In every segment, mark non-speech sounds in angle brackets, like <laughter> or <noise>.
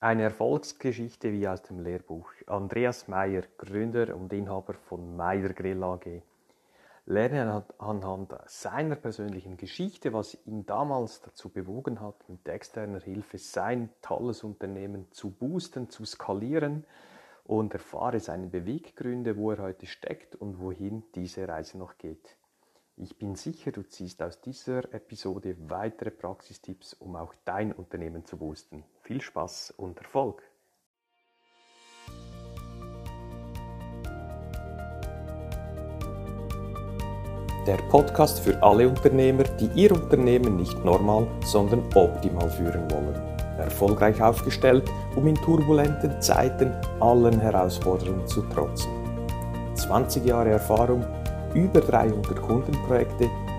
Eine Erfolgsgeschichte wie aus dem Lehrbuch. Andreas Meyer, Gründer und Inhaber von Meyer Grill AG. Lerne anhand seiner persönlichen Geschichte, was ihn damals dazu bewogen hat, mit externer Hilfe sein tolles Unternehmen zu boosten, zu skalieren und erfahre seine Beweggründe, wo er heute steckt und wohin diese Reise noch geht. Ich bin sicher, du ziehst aus dieser Episode weitere Praxistipps, um auch dein Unternehmen zu boosten. Viel Spaß und Erfolg! Der Podcast für alle Unternehmer, die ihr Unternehmen nicht normal, sondern optimal führen wollen. Erfolgreich aufgestellt, um in turbulenten Zeiten allen Herausforderungen zu trotzen. 20 Jahre Erfahrung über 300 Kundenprojekte,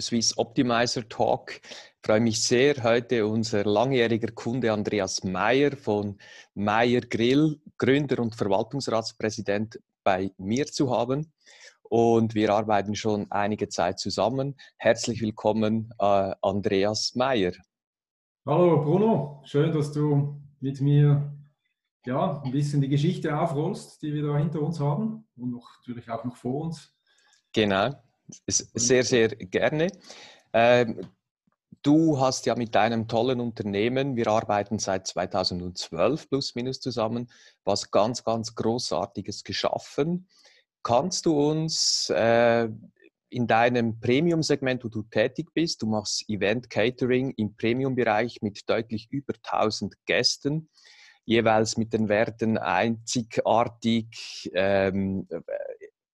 Swiss Optimizer Talk. Ich freue mich sehr, heute unser langjähriger Kunde Andreas Meyer von Meyer Grill, Gründer und Verwaltungsratspräsident bei mir zu haben. Und wir arbeiten schon einige Zeit zusammen. Herzlich willkommen, äh, Andreas Meyer. Hallo Bruno, schön, dass du mit mir ja, ein bisschen die Geschichte aufrollst, die wir da hinter uns haben und noch, natürlich auch noch vor uns. Genau. Sehr, sehr gerne. Ähm, du hast ja mit deinem tollen Unternehmen, wir arbeiten seit 2012 plus minus zusammen, was ganz, ganz Großartiges geschaffen. Kannst du uns äh, in deinem Premium-Segment, wo du tätig bist, du machst Event Catering im Premium-Bereich mit deutlich über 1000 Gästen, jeweils mit den Werten einzigartig, ähm,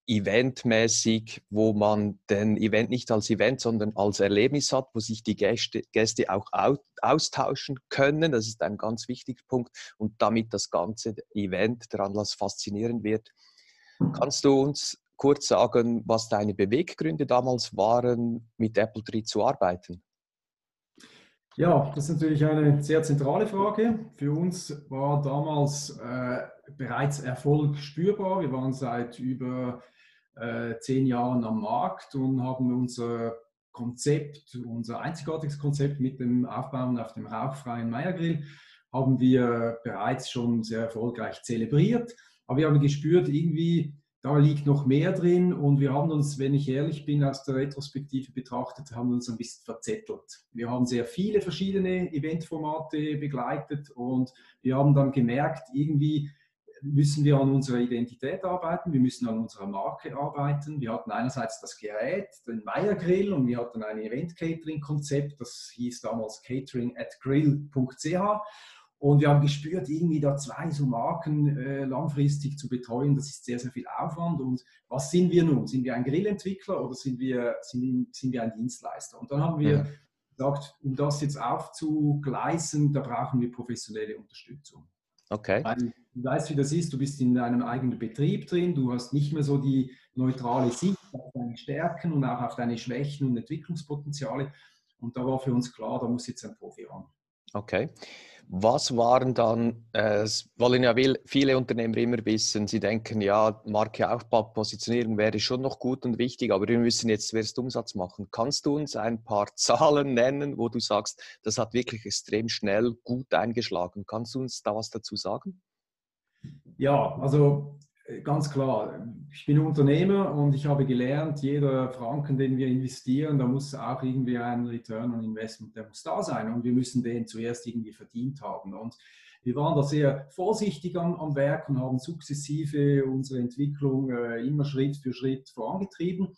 eventmäßig, wo man den Event nicht als Event, sondern als Erlebnis hat, wo sich die Gäste, Gäste auch austauschen können. Das ist ein ganz wichtiger Punkt und damit das ganze Event, der Anlass faszinierend wird. Kannst du uns kurz sagen, was deine Beweggründe damals waren, mit Apple Tree zu arbeiten? Ja, das ist natürlich eine sehr zentrale Frage. Für uns war damals äh, bereits Erfolg spürbar. Wir waren seit über äh, zehn Jahren am Markt und haben unser Konzept, unser einzigartiges Konzept mit dem Aufbauen auf dem rauchfreien Meiergrill, haben wir bereits schon sehr erfolgreich zelebriert. Aber wir haben gespürt, irgendwie, da liegt noch mehr drin und wir haben uns, wenn ich ehrlich bin, aus der Retrospektive betrachtet, haben uns ein bisschen verzettelt. Wir haben sehr viele verschiedene Eventformate begleitet und wir haben dann gemerkt, irgendwie, müssen wir an unserer Identität arbeiten, wir müssen an unserer Marke arbeiten. Wir hatten einerseits das Gerät, den Meyer Grill und wir hatten ein Event-Catering-Konzept, das hieß damals catering at grill.ch. Und wir haben gespürt, irgendwie da zwei so Marken äh, langfristig zu betreuen, das ist sehr, sehr viel Aufwand. Und was sind wir nun? Sind wir ein Grillentwickler oder sind wir, sind, sind wir ein Dienstleister? Und dann haben wir ja. gesagt, um das jetzt aufzugleisen, da brauchen wir professionelle Unterstützung. Okay. Weil du weißt, wie das ist, du bist in deinem eigenen Betrieb drin, du hast nicht mehr so die neutrale Sicht auf deine Stärken und auch auf deine Schwächen und Entwicklungspotenziale. Und da war für uns klar, da muss jetzt ein Profi ran. Okay. Was waren dann, äh, wollen ja viele Unternehmer immer wissen, sie denken, ja, Markeaufbau, Positionierung wäre schon noch gut und wichtig, aber wir müssen jetzt zuerst Umsatz machen. Kannst du uns ein paar <laughs> Zahlen nennen, wo du sagst, das hat wirklich extrem schnell gut eingeschlagen? Kannst du uns da was dazu sagen? Ja, also äh, ganz klar, ich bin Unternehmer und ich habe gelernt, jeder Franken, den wir investieren, da muss auch irgendwie ein Return on Investment, der muss da sein und wir müssen den zuerst irgendwie verdient haben. Und wir waren da sehr vorsichtig am, am Werk und haben sukzessive unsere Entwicklung äh, immer Schritt für Schritt vorangetrieben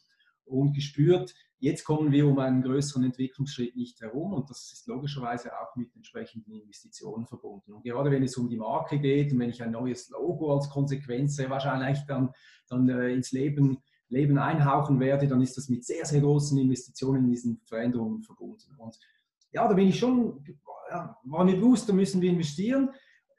und gespürt, Jetzt kommen wir um einen größeren Entwicklungsschritt nicht herum und das ist logischerweise auch mit entsprechenden Investitionen verbunden. Und gerade wenn es um die Marke geht und wenn ich ein neues Logo als Konsequenz sehr wahrscheinlich dann, dann äh, ins Leben, Leben einhauchen werde, dann ist das mit sehr, sehr großen Investitionen in diesen Veränderungen verbunden. Und ja, da bin ich schon, ja, war mir bewusst, da müssen wir investieren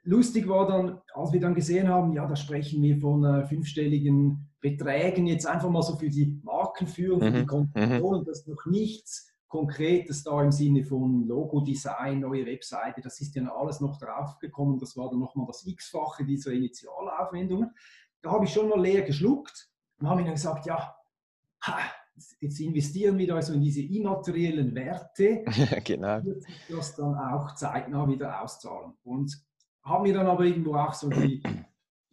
lustig war dann, als wir dann gesehen haben, ja, da sprechen wir von äh, fünfstelligen Beträgen, jetzt einfach mal so für die Markenführung, für mhm. die Konzeption, mhm. das ist noch nichts Konkretes da im Sinne von Logo-Design, neue Webseite, das ist ja alles noch draufgekommen, das war dann nochmal das X-fache dieser Initialaufwendungen. Da habe ich schon mal leer geschluckt und habe ihnen gesagt, ja, jetzt investieren wir also in diese immateriellen Werte, <laughs> genau. wird sich das dann auch zeitnah wieder auszahlen. Und haben mir dann aber irgendwo auch so die,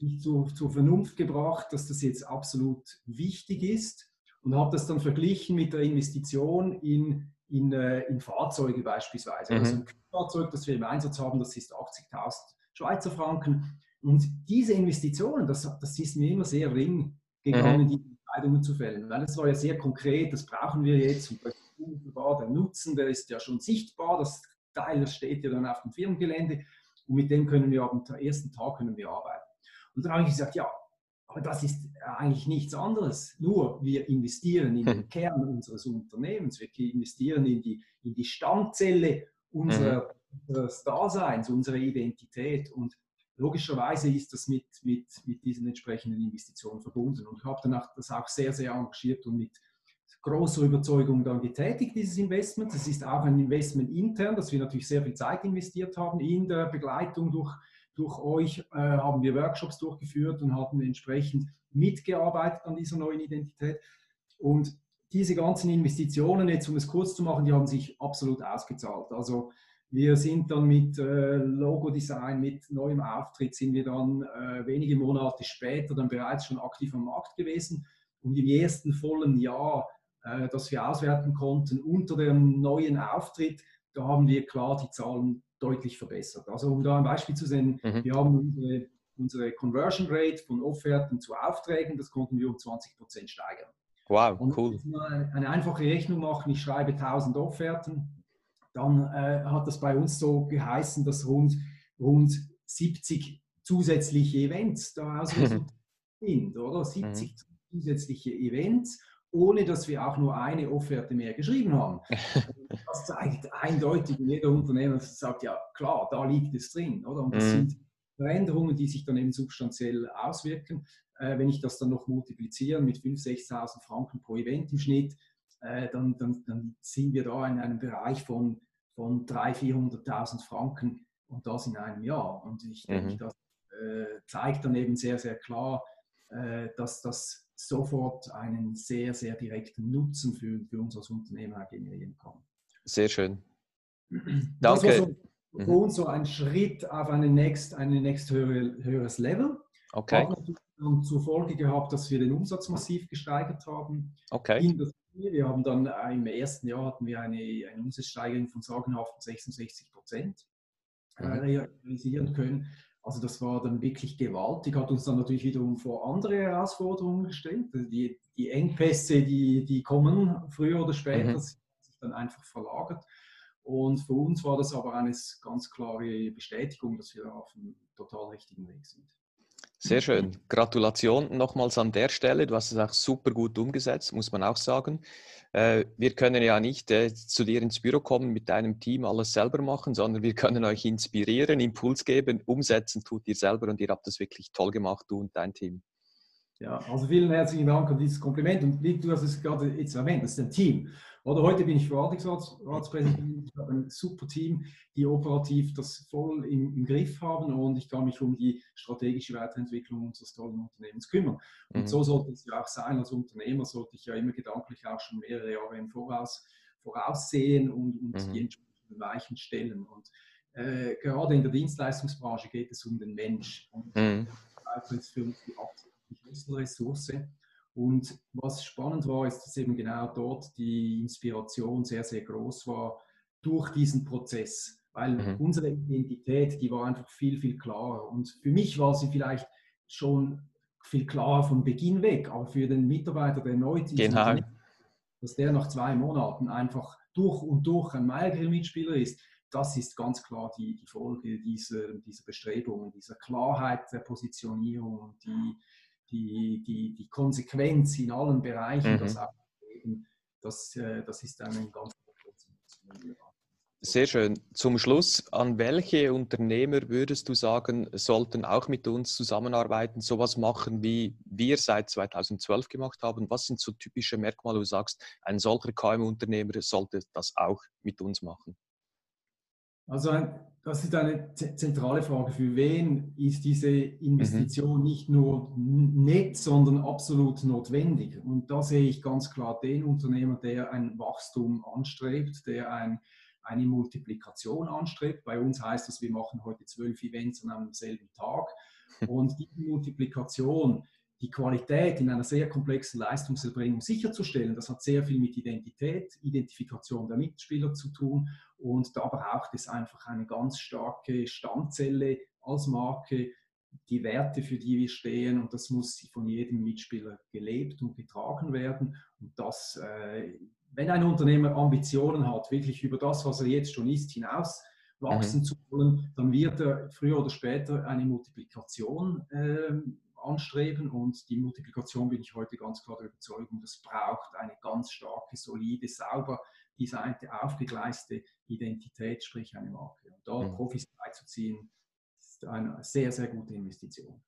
die zur, zur Vernunft gebracht, dass das jetzt absolut wichtig ist und habe das dann verglichen mit der Investition in, in, äh, in Fahrzeuge beispielsweise. Mhm. Also ein Fahrzeug, das wir im Einsatz haben, das ist 80.000 Schweizer Franken. Und diese Investitionen, das, das ist mir immer sehr ring gegangen, mhm. die Entscheidungen zu fällen. Weil es war ja sehr konkret, das brauchen wir jetzt und das unmittelbar der Nutzen, der ist ja schon sichtbar, das Teil, das steht ja dann auf dem Firmengelände und mit dem können wir am ersten Tag können wir arbeiten. Und dann habe ich gesagt, ja, aber das ist eigentlich nichts anderes. Nur wir investieren in den. <laughs> Kern unseres Unternehmens, wir investieren in die, in die Stammzelle unserer, mhm. unseres Daseins, unserer Identität. Und logischerweise ist das mit, mit, mit diesen entsprechenden Investitionen verbunden. Und ich habe danach das auch sehr, sehr engagiert und mit großer Überzeugung dann getätigt, dieses Investment. Das ist auch ein Investment intern, dass wir natürlich sehr viel Zeit investiert haben in der Begleitung durch, durch euch, äh, haben wir Workshops durchgeführt und haben entsprechend mitgearbeitet an dieser neuen Identität. Und diese ganzen Investitionen, jetzt um es kurz zu machen, die haben sich absolut ausgezahlt. Also wir sind dann mit äh, Logo-Design, mit neuem Auftritt, sind wir dann äh, wenige Monate später dann bereits schon aktiv am Markt gewesen. Und im ersten vollen Jahr äh, das wir auswerten konnten unter dem neuen Auftritt, da haben wir klar die Zahlen deutlich verbessert. Also um da ein Beispiel zu sehen, mhm. wir haben unsere, unsere, Conversion Rate von Offerten zu Aufträgen, das konnten wir um 20 Prozent steigern. Wow, Und cool. Eine, eine einfache Rechnung machen, ich schreibe 1000 Offerten, dann äh, hat das bei uns so geheißen, dass rund, rund 70 zusätzliche Events daraus <laughs> sind, oder? 70 mhm. zusätzliche Events ohne dass wir auch nur eine Offerte mehr geschrieben haben. <laughs> Das zeigt eindeutig, jeder Unternehmer sagt, ja klar, da liegt es drin. Oder? Und das mhm. sind Veränderungen, die sich dann eben substanziell auswirken. Äh, wenn ich das dann noch multipliziere mit 5.000, 6.000 Franken pro Event im Schnitt, äh, dann, dann, dann, sind wir da in einem Bereich von, von 300.000, 400.000 Franken und das in einem Jahr. Und ich mhm. denke, das äh, zeigt dann eben sehr, sehr klar, äh, dass das sofort einen sehr, sehr direkten Nutzen für, für uns als Unternehmer generieren kann. Sehr schön. <clears throat> Danke. Das war so mhm. uns so ein Schritt auf eine next, ein next höhere, höheres Level. Okay. Dann zur Folge gehabt, dass wir den Umsatz massiv gesteigert haben. Okay. wir haben dann äh, im ersten Jahr hatten wir eine, eine Umsatzsteigerung von sagenhaften 66 Prozent äh, mhm. realisieren können. Also das war dann wirklich gewaltig, hat uns dann natürlich wiederum vor andere Herausforderungen gestellt. Also die, die Engpässe, die, die kommen früher oder später, mhm. sich dann einfach verlagert. Und für uns war das aber eine ganz klare Bestätigung, dass wir auf einem total richtigen Weg sind. Sehr schön. Gratulation nochmals an der Stelle. Du hast es auch super gut umgesetzt, muss man auch sagen. Äh, wir können ja nicht äh, zu dir ins Büro kommen mit deinem Team alles selber machen, sondern wir können euch inspirieren, Impuls geben, umsetzen tut ihr selber und ihr habt das wirklich toll gemacht, du und dein Team. Ja, also vielen herzlichen Dank an dieses Kompliment und wie du hast es gerade jetzt erwähnt, das ist ein Team. Oder heute bin ich Verwaltungsratspräsident, ich habe ein super Team, die operativ das voll im, im, Griff haben und ich kann mich um die strategische Weiterentwicklung unseres tollen Unternehmens kümmern. Und mhm. so sollte es ja auch sein. Als Unternehmer sollte ich ja immer gedanklich auch schon mehrere Jahre im Voraus voraussehen und, und mhm. die entsprechenden Weichen stellen. Und äh, gerade in der Dienstleistungsbranche geht es um den Mensch. Und mhm. das ist für uns die absolute Schlüsselressource. Und was spannend war, ist, dass eben genau dort die Inspiration sehr, sehr groß war durch diesen Prozess. Weil mhm. unsere Identität, die war einfach viel, viel klarer. Und für mich war sie vielleicht schon viel klarer von Beginn weg, aber für den Mitarbeiter, der neu ist, genau. dass der nach zwei Monaten einfach durch und durch ein Mailgrill-Mitspieler ist, das ist ganz klar die, die Folge dieser, dieser Bestrebungen, dieser Klarheit der Positionierung und die, die, die, die Konsequenz in allen Bereichen, mhm. das abzulegen, das, äh, das ist ein ganz Sehr schön. Zum Schluss, an welche Unternehmer würdest du sagen, sollten auch mit uns zusammenarbeiten, sowas machen, wie wir seit 2012 gemacht haben? Was sind so typische Merkmale, wo du sagst, ein solcher KMU-Unternehmer sollte das auch mit uns machen? Also das ist eine zentrale Frage. Für wen ist diese Investition mhm. nicht nur nett, sondern absolut notwendig? Und da sehe ich ganz klar den Unternehmer, der ein Wachstum anstrebt, der ein, eine Multiplikation anstrebt. Bei uns heißt das, wir machen heute zwölf Events an einem selben Tag. <laughs> Und die Multiplikation, die Qualität in einer sehr komplexen Leistungserbringung sicherzustellen. Das hat sehr viel mit Identität, Identifikation der Mitspieler zu tun und da braucht es einfach eine ganz starke Stammzelle als Marke, die Werte, für die wir stehen und das muss von jedem Mitspieler gelebt und getragen werden und das, äh, wenn ein Unternehmer Ambitionen hat, wirklich über das, was er jetzt schon ist, hinaus wachsen mhm. zu wollen, dann wird er früher oder später eine Multiplikation äh, anstreben und die Multiplikation bin ich heute ganz klar der Überzeugung, das braucht eine ganz starke, solide, sauber designte, aufgegleiste Identität, sprich eine Marke. Und da mhm. Profis beizuziehen, ist eine sehr, sehr gute Investition.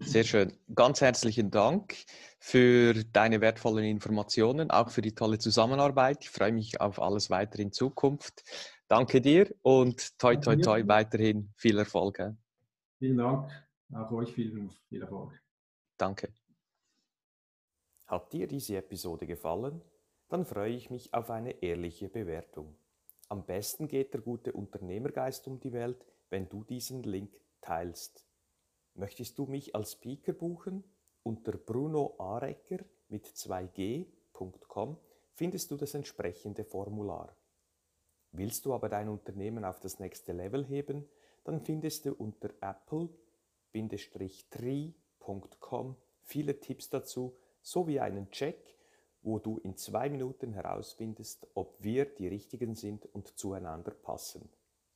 Sehr schön. Ganz herzlichen Dank für deine wertvollen Informationen, auch für die tolle Zusammenarbeit. Ich freue mich auf alles weitere in Zukunft. Danke dir und toi, toi, toi, weiterhin viel Erfolg. Vielen Dank. Auch euch viel, viel Erfolg. Danke. Hat dir diese Episode gefallen? Dann freue ich mich auf eine ehrliche Bewertung. Am besten geht der gute Unternehmergeist um die Welt, wenn du diesen Link teilst. Möchtest du mich als Speaker buchen? Unter brunoarecker mit 2g.com findest du das entsprechende Formular. Willst du aber dein Unternehmen auf das nächste Level heben, dann findest du unter apple tree.com viele Tipps dazu sowie einen Check, wo du in zwei Minuten herausfindest, ob wir die Richtigen sind und zueinander passen.